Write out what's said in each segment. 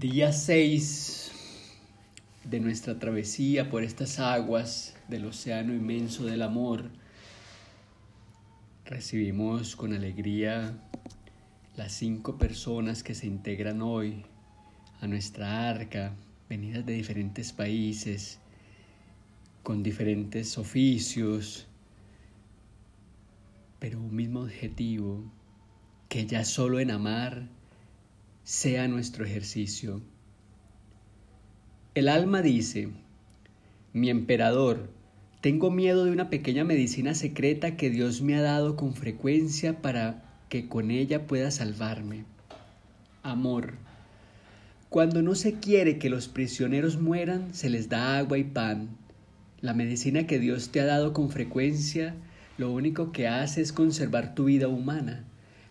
Día 6 de nuestra travesía por estas aguas del océano inmenso del amor. Recibimos con alegría las cinco personas que se integran hoy a nuestra arca, venidas de diferentes países, con diferentes oficios, pero un mismo objetivo, que ya solo en amar sea nuestro ejercicio. El alma dice, mi emperador, tengo miedo de una pequeña medicina secreta que Dios me ha dado con frecuencia para que con ella pueda salvarme. Amor. Cuando no se quiere que los prisioneros mueran, se les da agua y pan. La medicina que Dios te ha dado con frecuencia, lo único que hace es conservar tu vida humana.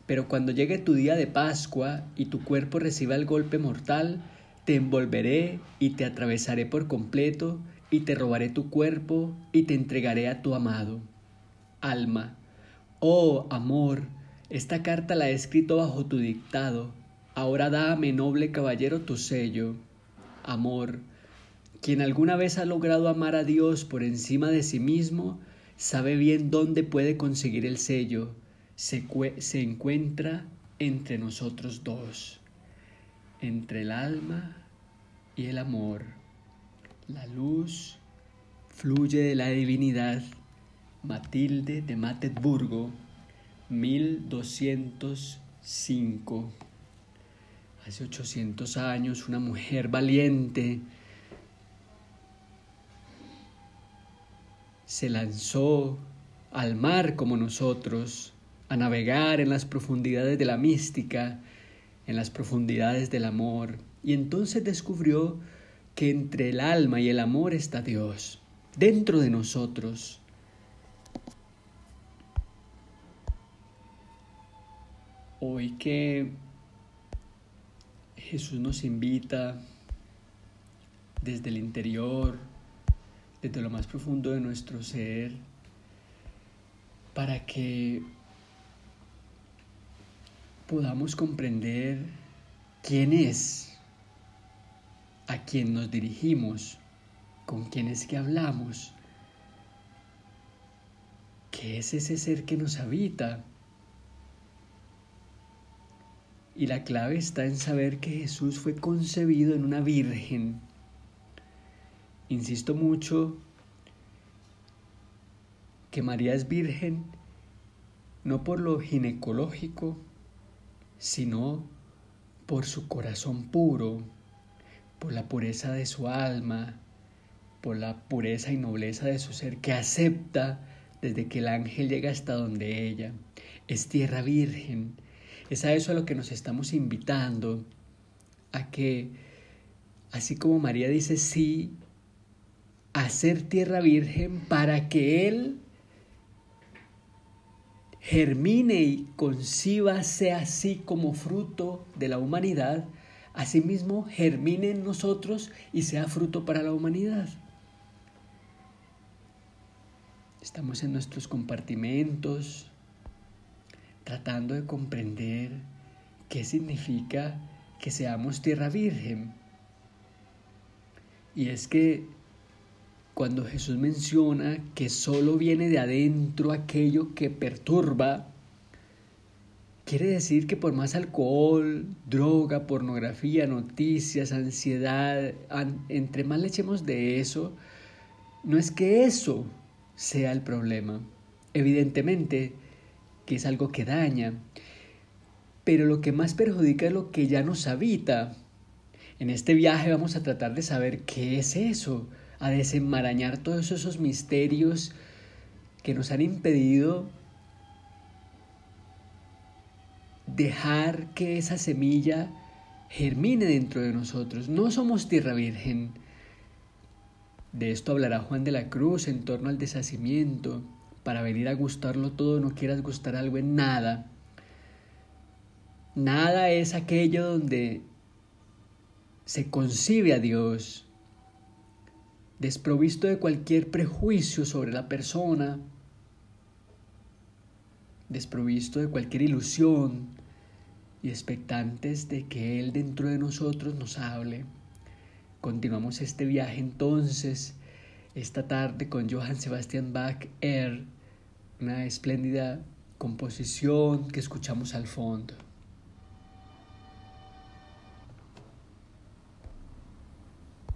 Pero cuando llegue tu día de Pascua y tu cuerpo reciba el golpe mortal, te envolveré y te atravesaré por completo y te robaré tu cuerpo y te entregaré a tu amado. Alma, oh amor, esta carta la he escrito bajo tu dictado. Ahora dame, noble caballero, tu sello. Amor, quien alguna vez ha logrado amar a Dios por encima de sí mismo, sabe bien dónde puede conseguir el sello se, encuentra entre nosotros dos, entre el alma y el amor. La luz fluye de la divinidad. Matilde de Matesburgo, 1205. Hace 800 años, una mujer valiente se lanzó al mar como nosotros a navegar en las profundidades de la mística, en las profundidades del amor, y entonces descubrió que entre el alma y el amor está Dios, dentro de nosotros. Hoy que Jesús nos invita desde el interior, desde lo más profundo de nuestro ser, para que podamos comprender quién es, a quién nos dirigimos, con quién es que hablamos, qué es ese ser que nos habita. Y la clave está en saber que Jesús fue concebido en una virgen. Insisto mucho que María es virgen no por lo ginecológico, sino por su corazón puro, por la pureza de su alma, por la pureza y nobleza de su ser que acepta desde que el ángel llega hasta donde ella. Es tierra virgen. Es a eso a lo que nos estamos invitando, a que, así como María dice sí, a ser tierra virgen para que Él germine y concíbase así como fruto de la humanidad, asimismo germine en nosotros y sea fruto para la humanidad. Estamos en nuestros compartimentos tratando de comprender qué significa que seamos tierra virgen. Y es que cuando Jesús menciona que solo viene de adentro aquello que perturba, quiere decir que por más alcohol, droga, pornografía, noticias, ansiedad, entre más le echemos de eso, no es que eso sea el problema. Evidentemente que es algo que daña, pero lo que más perjudica es lo que ya nos habita. En este viaje vamos a tratar de saber qué es eso, a desenmarañar todos esos misterios que nos han impedido dejar que esa semilla germine dentro de nosotros. No somos tierra virgen. De esto hablará Juan de la Cruz en torno al deshacimiento. Para venir a gustarlo todo no quieras gustar algo en nada. Nada es aquello donde se concibe a Dios, desprovisto de cualquier prejuicio sobre la persona, desprovisto de cualquier ilusión, y expectantes de que Él dentro de nosotros nos hable. Continuamos este viaje entonces esta tarde con Johann Sebastian Bach Air, una espléndida composición que escuchamos al fondo.